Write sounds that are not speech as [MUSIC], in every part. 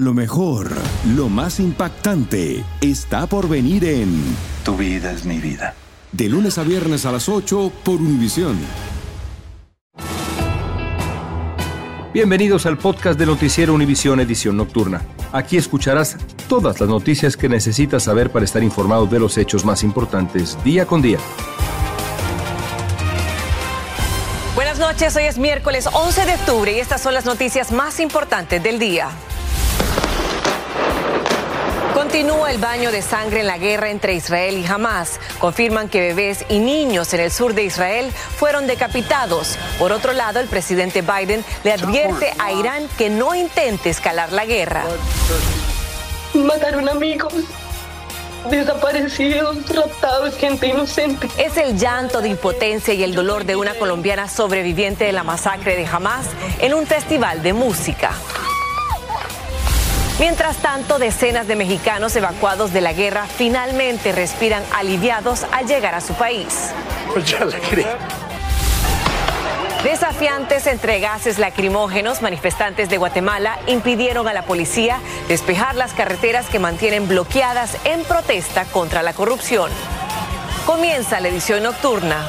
Lo mejor, lo más impactante, está por venir en Tu vida es mi vida. De lunes a viernes a las 8 por Univisión. Bienvenidos al podcast de Noticiero Univisión Edición Nocturna. Aquí escucharás todas las noticias que necesitas saber para estar informado de los hechos más importantes día con día. Buenas noches, hoy es miércoles 11 de octubre y estas son las noticias más importantes del día. Continúa el baño de sangre en la guerra entre Israel y Hamas. Confirman que bebés y niños en el sur de Israel fueron decapitados. Por otro lado, el presidente Biden le advierte a Irán que no intente escalar la guerra. Mataron amigos, desaparecidos, raptados, gente inocente. Es el llanto de impotencia y el dolor de una colombiana sobreviviente de la masacre de Hamas en un festival de música. Mientras tanto, decenas de mexicanos evacuados de la guerra finalmente respiran aliviados al llegar a su país. Desafiantes entre gases lacrimógenos, manifestantes de Guatemala impidieron a la policía despejar las carreteras que mantienen bloqueadas en protesta contra la corrupción. Comienza la edición nocturna.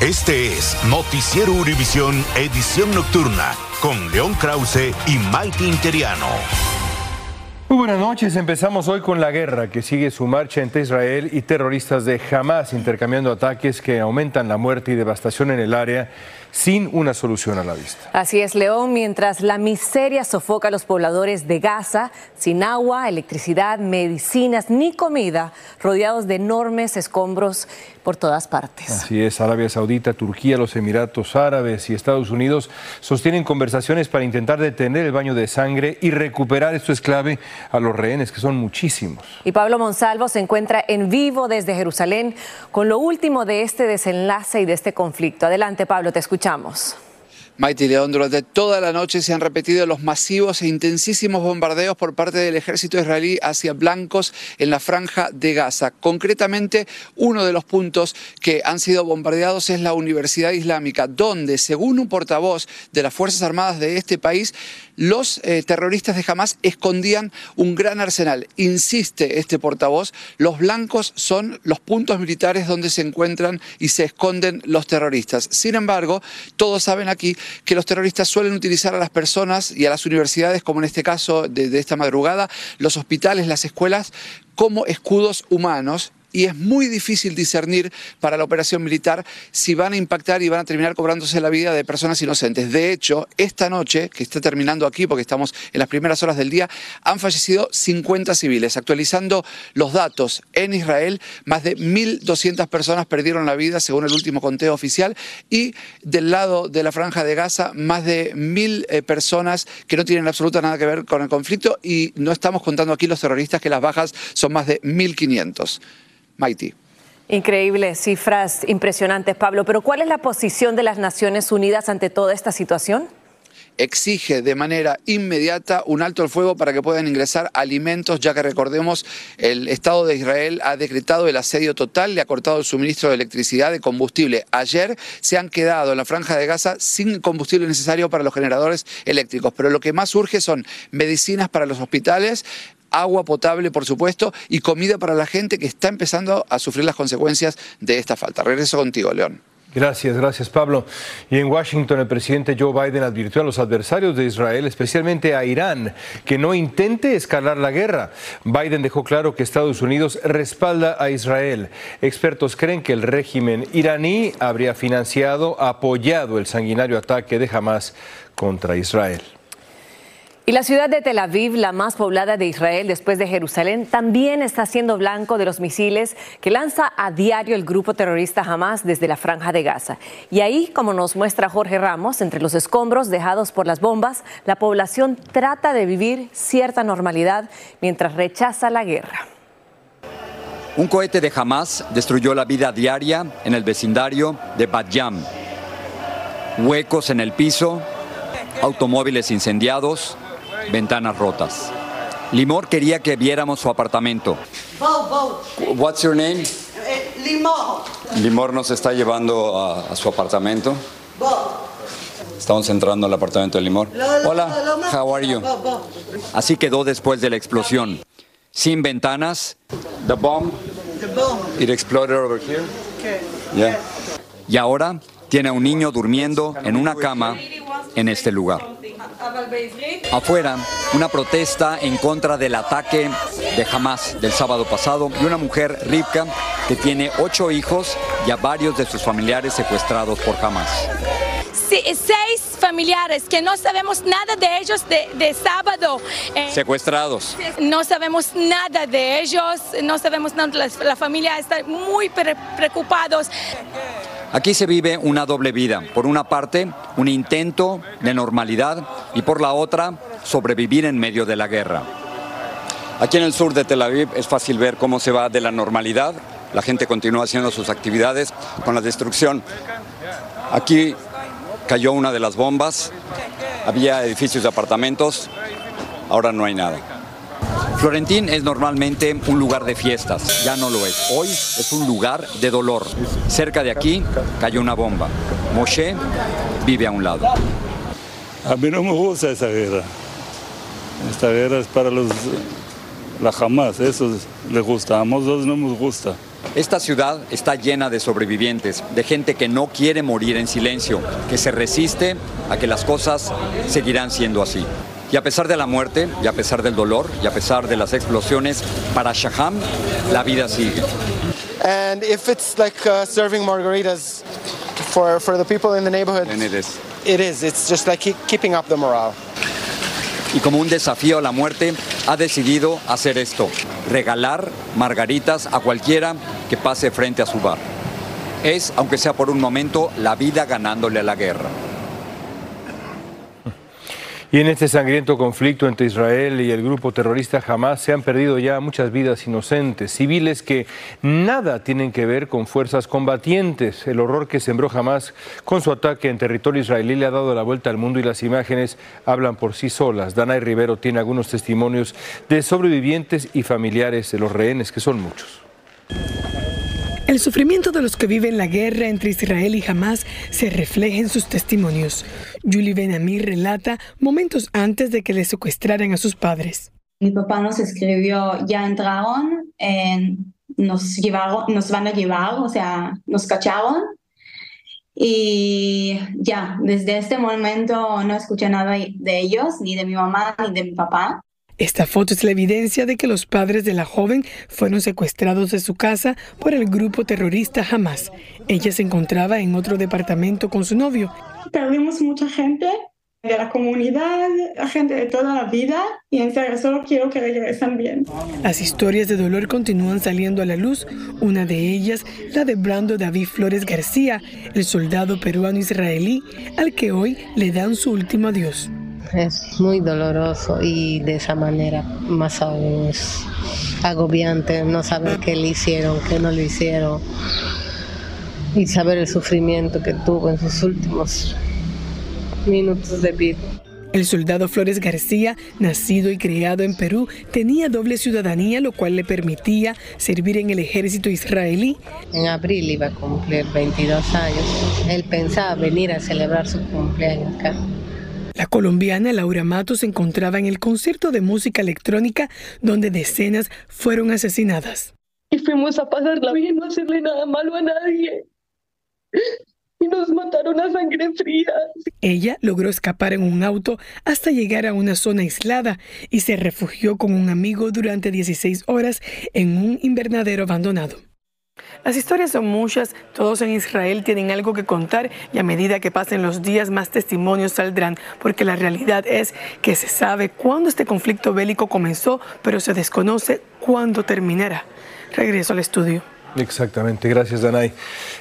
Este es Noticiero Univisión Edición Nocturna con León Krause y Maite Interiano. Muy buenas noches, empezamos hoy con la guerra que sigue su marcha entre Israel y terroristas de Hamas, intercambiando ataques que aumentan la muerte y devastación en el área sin una solución a la vista. Así es, León, mientras la miseria sofoca a los pobladores de Gaza, sin agua, electricidad, medicinas ni comida, rodeados de enormes escombros por todas partes. Así es, Arabia Saudita, Turquía, los Emiratos Árabes y Estados Unidos sostienen conversaciones para intentar detener el baño de sangre y recuperar, esto es clave, a los rehenes, que son muchísimos. Y Pablo Monsalvo se encuentra en vivo desde Jerusalén con lo último de este desenlace y de este conflicto. Adelante, Pablo, te escuchamos. Maite León, durante toda la noche se han repetido los masivos e intensísimos bombardeos por parte del ejército israelí hacia blancos en la franja de Gaza. Concretamente, uno de los puntos que han sido bombardeados es la Universidad Islámica, donde, según un portavoz de las Fuerzas Armadas de este país, los eh, terroristas de Hamas escondían un gran arsenal. Insiste este portavoz, los blancos son los puntos militares donde se encuentran y se esconden los terroristas. Sin embargo, todos saben aquí que los terroristas suelen utilizar a las personas y a las universidades, como en este caso de, esta madrugada, los hospitales, las escuelas, como escudos humanos y es muy difícil discernir para la operación militar si van a impactar y van a terminar cobrándose la vida de personas inocentes. De hecho, esta noche, que está terminando aquí porque estamos en las primeras horas del día, han fallecido 50 civiles. Actualizando los datos en Israel, más de 1.200 personas perdieron la vida según el último conteo oficial y del lado de la franja de Gaza, más de 1.000 eh, personas que no tienen absolutamente nada que ver con el conflicto y no estamos contando aquí los terroristas que las bajas son más de 1.500. Mighty. Increíbles cifras impresionantes, Pablo. Pero ¿cuál es la posición de las Naciones Unidas ante toda esta situación? exige de manera inmediata un alto al fuego para que puedan ingresar alimentos, ya que recordemos, el Estado de Israel ha decretado el asedio total, le ha cortado el suministro de electricidad, de combustible. Ayer se han quedado en la franja de Gaza sin combustible necesario para los generadores eléctricos, pero lo que más urge son medicinas para los hospitales, agua potable, por supuesto, y comida para la gente que está empezando a sufrir las consecuencias de esta falta. Regreso contigo, León. Gracias, gracias Pablo. Y en Washington el presidente Joe Biden advirtió a los adversarios de Israel, especialmente a Irán, que no intente escalar la guerra. Biden dejó claro que Estados Unidos respalda a Israel. Expertos creen que el régimen iraní habría financiado, apoyado el sanguinario ataque de Hamas contra Israel. Y la ciudad de Tel Aviv, la más poblada de Israel después de Jerusalén, también está siendo blanco de los misiles que lanza a diario el grupo terrorista Hamas desde la franja de Gaza. Y ahí, como nos muestra Jorge Ramos, entre los escombros dejados por las bombas, la población trata de vivir cierta normalidad mientras rechaza la guerra. Un cohete de Hamas destruyó la vida diaria en el vecindario de Bat Yam. Huecos en el piso, automóviles incendiados, ventanas rotas. Limor quería que viéramos su apartamento. What's your name? Limor. Limor nos está llevando a, a su apartamento. Estamos entrando al apartamento de Limor. Hola, how are you? Así quedó después de la explosión. Sin ventanas. The bomb. It exploded over here. Yeah. Y ahora tiene a un niño durmiendo en una cama en este lugar. Afuera, una protesta en contra del ataque de Hamas del sábado pasado y una mujer, Rivka, que tiene ocho hijos y a varios de sus familiares secuestrados por Hamas. seis familiares que no sabemos nada de ellos de, sábado. Eh, secuestrados. No sabemos nada de ellos, no sabemos nada, la, la familia está muy preocupados. Aquí se vive una doble vida. Por una parte, un intento de normalidad y por la otra, sobrevivir en medio de la guerra. Aquí en el sur de Tel Aviv es fácil ver cómo se va de la normalidad. La gente continúa haciendo sus actividades con la destrucción. Aquí cayó una de las bombas, había edificios de apartamentos, ahora no hay nada. Florentín es normalmente un lugar de fiestas, ya no lo es. Hoy es un lugar de dolor. Cerca de aquí cayó una bomba. Moshe vive a un lado. A mí no me gusta esa guerra. Esta guerra es para los la jamás, eso le gusta, a nosotros no nos gusta. Esta ciudad está llena de sobrevivientes, de gente que no quiere morir en silencio, que se resiste a que las cosas seguirán siendo así. Y a pesar de la muerte, y a pesar del dolor, y a pesar de las explosiones, para Shaham la vida sigue. And if it's like uh, serving margaritas for, for the people in the neighborhood, And it is. it is. It's just like keep, keeping up the morale. Y como un desafío a la muerte, ha decidido hacer esto, regalar margaritas a cualquiera que pase frente a su bar. Es, aunque sea por un momento, la vida ganándole a la guerra. Y en este sangriento conflicto entre Israel y el grupo terrorista Hamas se han perdido ya muchas vidas inocentes, civiles que nada tienen que ver con fuerzas combatientes. El horror que sembró Hamas con su ataque en territorio israelí le ha dado la vuelta al mundo y las imágenes hablan por sí solas. Danay Rivero tiene algunos testimonios de sobrevivientes y familiares de los rehenes, que son muchos. El sufrimiento de los que viven la guerra entre Israel y Hamas se refleja en sus testimonios. Julie Benamí relata momentos antes de que le secuestraran a sus padres. Mi papá nos escribió, ya entraron, nos, llevaron, nos van a llevar, o sea, nos cacharon. Y ya, desde este momento no escuché nada de ellos, ni de mi mamá, ni de mi papá. Esta foto es la evidencia de que los padres de la joven fueron secuestrados de su casa por el grupo terrorista Hamas. Ella se encontraba en otro departamento con su novio. Perdimos mucha gente de la comunidad, la gente de toda la vida y en serio solo quiero que regresen bien. Las historias de dolor continúan saliendo a la luz, una de ellas la de Brando David Flores García, el soldado peruano israelí al que hoy le dan su último adiós es muy doloroso y de esa manera más aún es agobiante no saber qué le hicieron, qué no le hicieron y saber el sufrimiento que tuvo en sus últimos minutos de vida. El soldado Flores García, nacido y criado en Perú, tenía doble ciudadanía, lo cual le permitía servir en el ejército israelí. En abril iba a cumplir 22 años. Él pensaba venir a celebrar su cumpleaños acá. La colombiana Laura Matos se encontraba en el concierto de música electrónica donde decenas fueron asesinadas. Y fuimos a pasarla bien, no hacerle nada malo a nadie. Y nos mataron a sangre fría. Ella logró escapar en un auto hasta llegar a una zona aislada y se refugió con un amigo durante 16 horas en un invernadero abandonado. Las historias son muchas, todos en Israel tienen algo que contar y a medida que pasen los días más testimonios saldrán, porque la realidad es que se sabe cuándo este conflicto bélico comenzó, pero se desconoce cuándo terminará. Regreso al estudio. Exactamente, gracias Danay.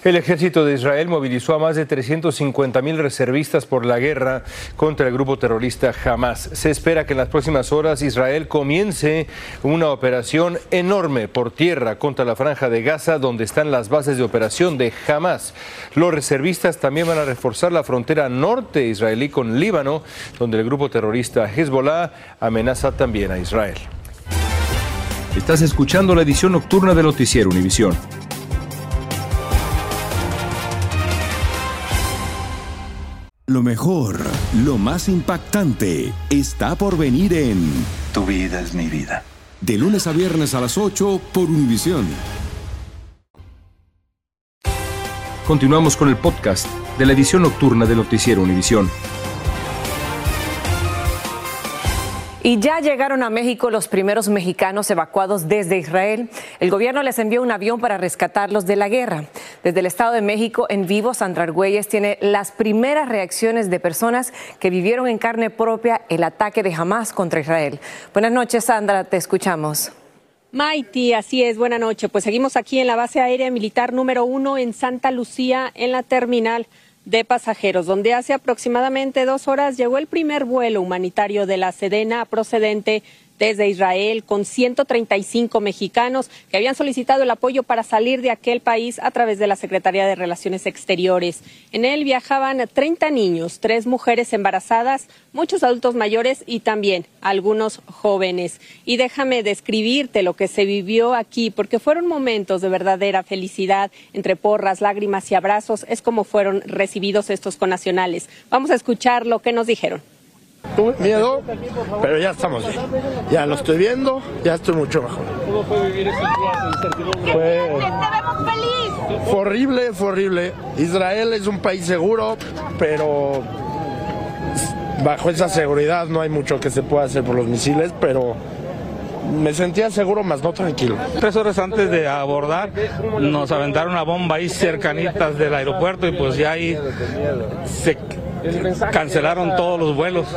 El ejército de Israel movilizó a más de 350 mil reservistas por la guerra contra el grupo terrorista Hamas. Se espera que en las próximas horas Israel comience una operación enorme por tierra contra la franja de Gaza, donde están las bases de operación de Hamas. Los reservistas también van a reforzar la frontera norte israelí con Líbano, donde el grupo terrorista Hezbollah amenaza también a Israel. Estás escuchando la edición nocturna de Noticiero Univisión. Lo mejor, lo más impactante, está por venir en Tu vida es mi vida. De lunes a viernes a las 8 por Univisión. Continuamos con el podcast de la edición nocturna de Noticiero Univisión. Y ya llegaron a México los primeros mexicanos evacuados desde Israel. El gobierno les envió un avión para rescatarlos de la guerra. Desde el Estado de México, en vivo, Sandra Argüelles tiene las primeras reacciones de personas que vivieron en carne propia el ataque de Hamas contra Israel. Buenas noches, Sandra, te escuchamos. Maiti, así es, buena noche. Pues seguimos aquí en la base aérea militar número uno en Santa Lucía, en la terminal de pasajeros, donde hace aproximadamente dos horas llegó el primer vuelo humanitario de la Sedena procedente desde Israel con 135 mexicanos que habían solicitado el apoyo para salir de aquel país a través de la Secretaría de Relaciones Exteriores. En él viajaban 30 niños, tres mujeres embarazadas, muchos adultos mayores y también algunos jóvenes. Y déjame describirte lo que se vivió aquí, porque fueron momentos de verdadera felicidad, entre porras, lágrimas y abrazos, es como fueron recibidos estos conacionales. Vamos a escuchar lo que nos dijeron. Tuve miedo, pero ya estamos bien. Ya lo estoy viendo, ya estoy mucho mejor. ¿Cómo fue vivir estos días de incertidumbre? Fue, fue horrible, fue horrible. Israel es un país seguro, pero bajo esa seguridad no hay mucho que se pueda hacer por los misiles, pero me sentía seguro, más no tranquilo. Tres horas antes de abordar, nos aventaron una bomba ahí cercanitas del aeropuerto y pues ya ahí se cancelaron todos los vuelos.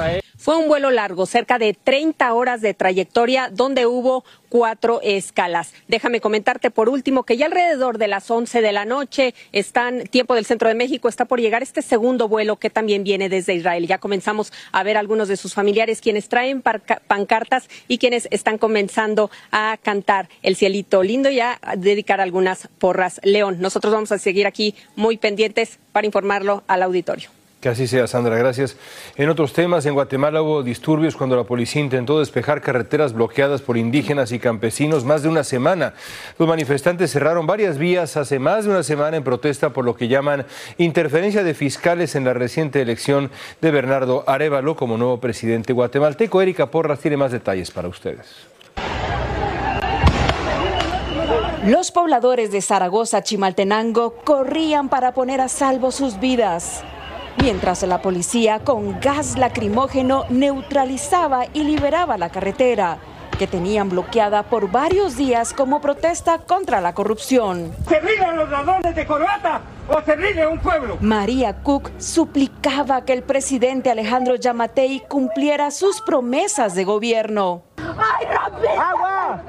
Fue un vuelo largo, cerca de 30 horas de trayectoria, donde hubo cuatro escalas. Déjame comentarte por último que ya alrededor de las 11 de la noche están, tiempo del centro de México, está por llegar este segundo vuelo que también viene desde Israel. Ya comenzamos a ver algunos de sus familiares quienes traen pancartas y quienes están comenzando a cantar el cielito lindo y a dedicar algunas porras. León, nosotros vamos a seguir aquí muy pendientes para informarlo al auditorio. Que así sea, Sandra, gracias. En otros temas, en Guatemala hubo disturbios cuando la policía intentó despejar carreteras bloqueadas por indígenas y campesinos más de una semana. Los manifestantes cerraron varias vías hace más de una semana en protesta por lo que llaman interferencia de fiscales en la reciente elección de Bernardo Arevalo como nuevo presidente guatemalteco. Erika Porras tiene más detalles para ustedes. Los pobladores de Zaragoza, Chimaltenango, corrían para poner a salvo sus vidas mientras la policía con gas lacrimógeno neutralizaba y liberaba la carretera que tenían bloqueada por varios días como protesta contra la corrupción. ¡Se los ladrones de corbata o se un pueblo! María Cook suplicaba que el presidente Alejandro Yamatei cumpliera sus promesas de gobierno. ¡Ay, ¡Agua!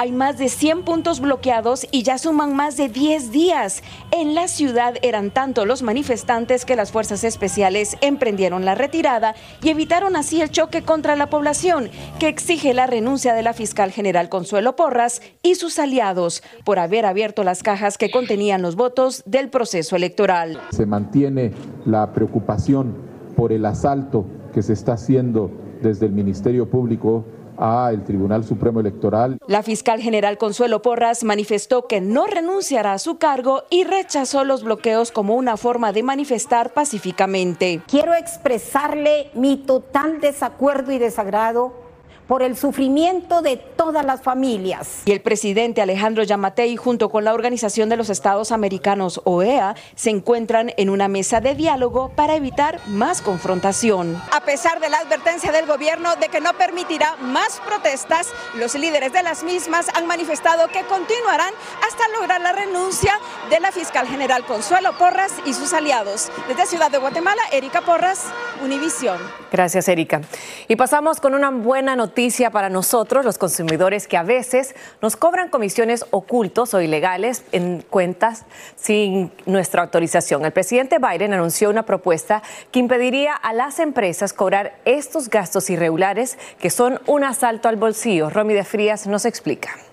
Hay más de 100 puntos bloqueados y ya suman más de 10 días. En la ciudad eran tanto los manifestantes que las fuerzas especiales emprendieron la retirada y evitaron así el choque contra la población, que exige la renuncia de la fiscal general Consuelo Porras y sus aliados por haber abierto las cajas que contenían los votos del proceso electoral. Se mantiene la preocupación por el asalto que se está haciendo desde el Ministerio Público a el Tribunal Supremo Electoral. La fiscal general Consuelo Porras manifestó que no renunciará a su cargo y rechazó los bloqueos como una forma de manifestar pacíficamente. Quiero expresarle mi total desacuerdo y desagrado por el sufrimiento de todas las familias. Y el presidente Alejandro Yamatei, junto con la Organización de los Estados Americanos, OEA, se encuentran en una mesa de diálogo para evitar más confrontación. A pesar de la advertencia del gobierno de que no permitirá más protestas, los líderes de las mismas han manifestado que continuarán hasta lograr la renuncia de la fiscal general Consuelo Porras y sus aliados. Desde Ciudad de Guatemala, Erika Porras, Univisión. Gracias, Erika. Y pasamos con una buena noticia para nosotros, los consumidores, que a veces nos cobran comisiones ocultos o ilegales en cuentas sin nuestra autorización. El presidente Biden anunció una propuesta que impediría a las empresas cobrar estos gastos irregulares que son un asalto al bolsillo. Romy de Frías nos explica.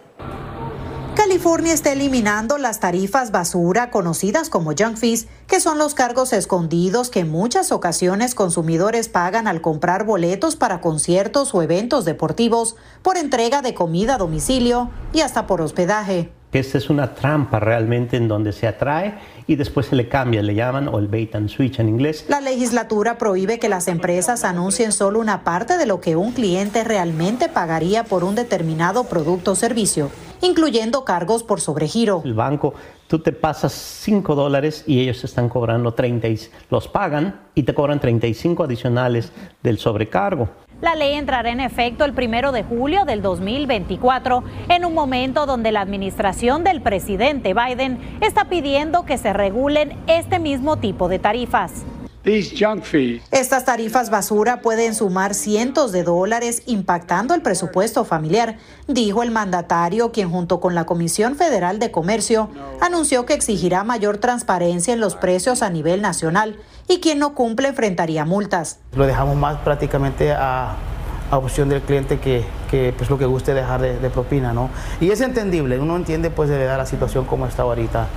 California está eliminando las tarifas basura conocidas como junk fees, que son los cargos escondidos que en muchas ocasiones consumidores pagan al comprar boletos para conciertos o eventos deportivos, por entrega de comida a domicilio y hasta por hospedaje. esta es una trampa realmente en donde se atrae y después se le cambia, le llaman o el bait and switch en inglés. La legislatura prohíbe que las empresas anuncien solo una parte de lo que un cliente realmente pagaría por un determinado producto o servicio, incluyendo cargos por sobregiro. El banco, tú te pasas 5 dólares y ellos están cobrando 30, los pagan y te cobran 35 adicionales del sobrecargo. La ley entrará en efecto el primero de julio del 2024, en un momento donde la administración del presidente Biden está pidiendo que se regulen este mismo tipo de tarifas. Estas tarifas basura pueden sumar cientos de dólares impactando el presupuesto familiar, dijo el mandatario, quien junto con la Comisión Federal de Comercio anunció que exigirá mayor transparencia en los precios a nivel nacional y quien no cumple enfrentaría multas. Lo dejamos más prácticamente a, opción del cliente que, que, pues lo que guste dejar de, de, propina, ¿no? Y es entendible, uno entiende pues de verdad la situación como está ahorita.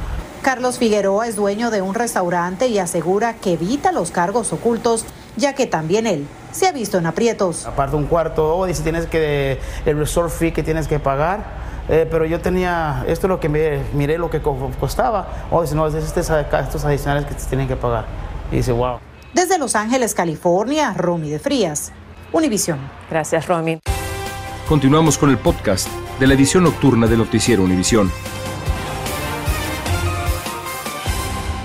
Carlos Figueroa es dueño de un restaurante y asegura que evita los cargos ocultos, ya que también él se ha visto en aprietos. Aparte un cuarto, o dice tienes que el resort fee que tienes que pagar, eh, pero yo tenía, esto es lo que me, miré lo que costaba, o dice, no, es estos adicionales que te tienen que pagar. Y dice, wow. Desde Los Ángeles, California, Romy de Frías, Univisión. Gracias, Romy. Continuamos con el podcast de la edición nocturna del noticiero Univisión.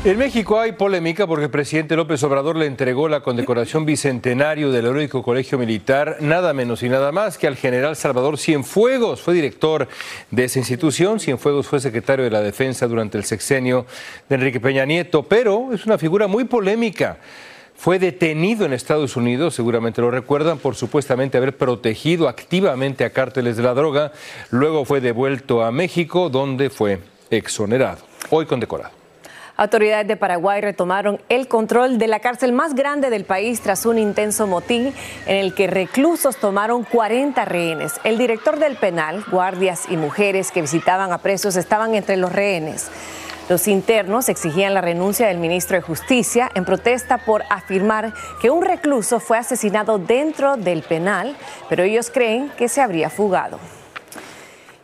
En México hay polémica porque el presidente López Obrador le entregó la condecoración bicentenario del heroico colegio militar, nada menos y nada más que al general Salvador Cienfuegos. Fue director de esa institución. Cienfuegos fue secretario de la Defensa durante el sexenio de Enrique Peña Nieto, pero es una figura muy polémica. Fue detenido en Estados Unidos, seguramente lo recuerdan, por supuestamente haber protegido activamente a cárteles de la droga. Luego fue devuelto a México, donde fue exonerado. Hoy condecorado. Autoridades de Paraguay retomaron el control de la cárcel más grande del país tras un intenso motín en el que reclusos tomaron 40 rehenes. El director del penal, guardias y mujeres que visitaban a presos estaban entre los rehenes. Los internos exigían la renuncia del ministro de Justicia en protesta por afirmar que un recluso fue asesinado dentro del penal, pero ellos creen que se habría fugado.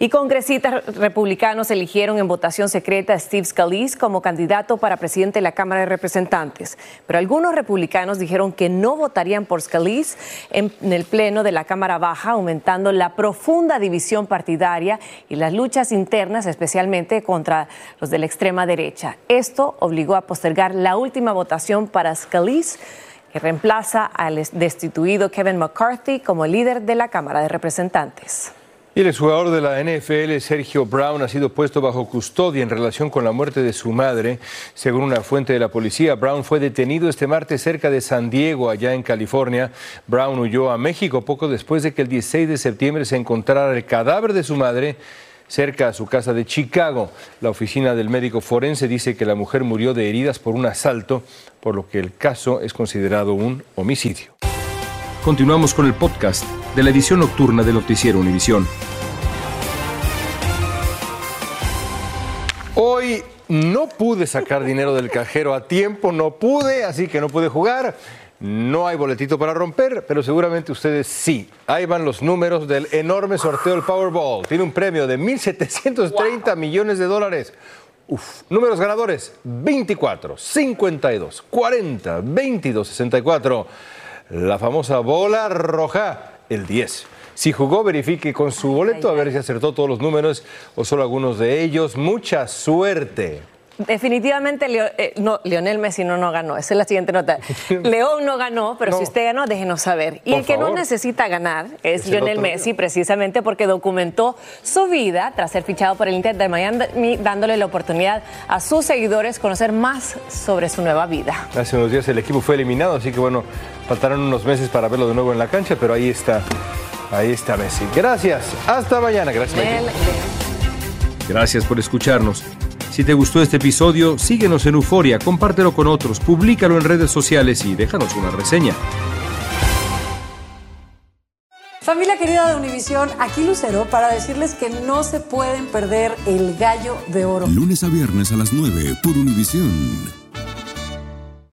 Y congresistas republicanos eligieron en votación secreta a Steve Scalise como candidato para presidente de la Cámara de Representantes. Pero algunos republicanos dijeron que no votarían por Scalise en, el Pleno de la Cámara Baja, aumentando la profunda división partidaria y las luchas internas, especialmente contra los de la extrema derecha. Esto obligó a postergar la última votación para Scalise que reemplaza al destituido Kevin McCarthy como líder de la Cámara de Representantes. Y el exjugador de la NFL, Sergio Brown, ha sido puesto bajo custodia en relación con la muerte de su madre. Según una fuente de la policía, Brown fue detenido este martes cerca de San Diego, allá en California. Brown huyó a México poco después de que el 16 de septiembre se encontrara el cadáver de su madre cerca a su casa de Chicago. La oficina del médico forense dice que la mujer murió de heridas por un asalto, por lo que el caso es considerado un homicidio. Continuamos con el podcast de la edición nocturna de Noticiero Univisión. Hoy no pude sacar dinero del cajero a tiempo, no pude, así que no pude jugar. No hay boletito para romper, pero seguramente ustedes sí. Ahí van los números del enorme sorteo del Powerball. Tiene un premio de 1.730 millones de dólares. Uf. Números ganadores: 24, 52, 40, 22, 64 la famosa bola roja, el 10. Si jugó, verifique con su boleto a ver si acertó todos los números o solo algunos de ellos. Mucha suerte. Definitivamente eh, no, Lionel Messi no, no ganó. Esa es la siguiente nota. [LAUGHS] León no ganó, pero si usted ganó, déjenos saber. Y el que no necesita ganar es Lionel Messi, precisamente porque documentó su vida tras ser fichado por el Inter de Miami, dándole la oportunidad a sus seguidores conocer más sobre su nueva vida. Hace unos días el equipo fue eliminado, así que bueno, faltaron unos meses para verlo de nuevo en la cancha, pero ahí está. Ahí está Messi. Gracias. Hasta mañana. Gracias, Messi. Gracias por escucharnos. Si te gustó este episodio, síguenos en Euforia, compártelo con otros, públicalo en redes sociales y déjanos una reseña. Familia querida de Univisión, aquí Lucero para decirles que no se pueden perder el gallo de oro. Lunes a viernes a las 9 por Univisión.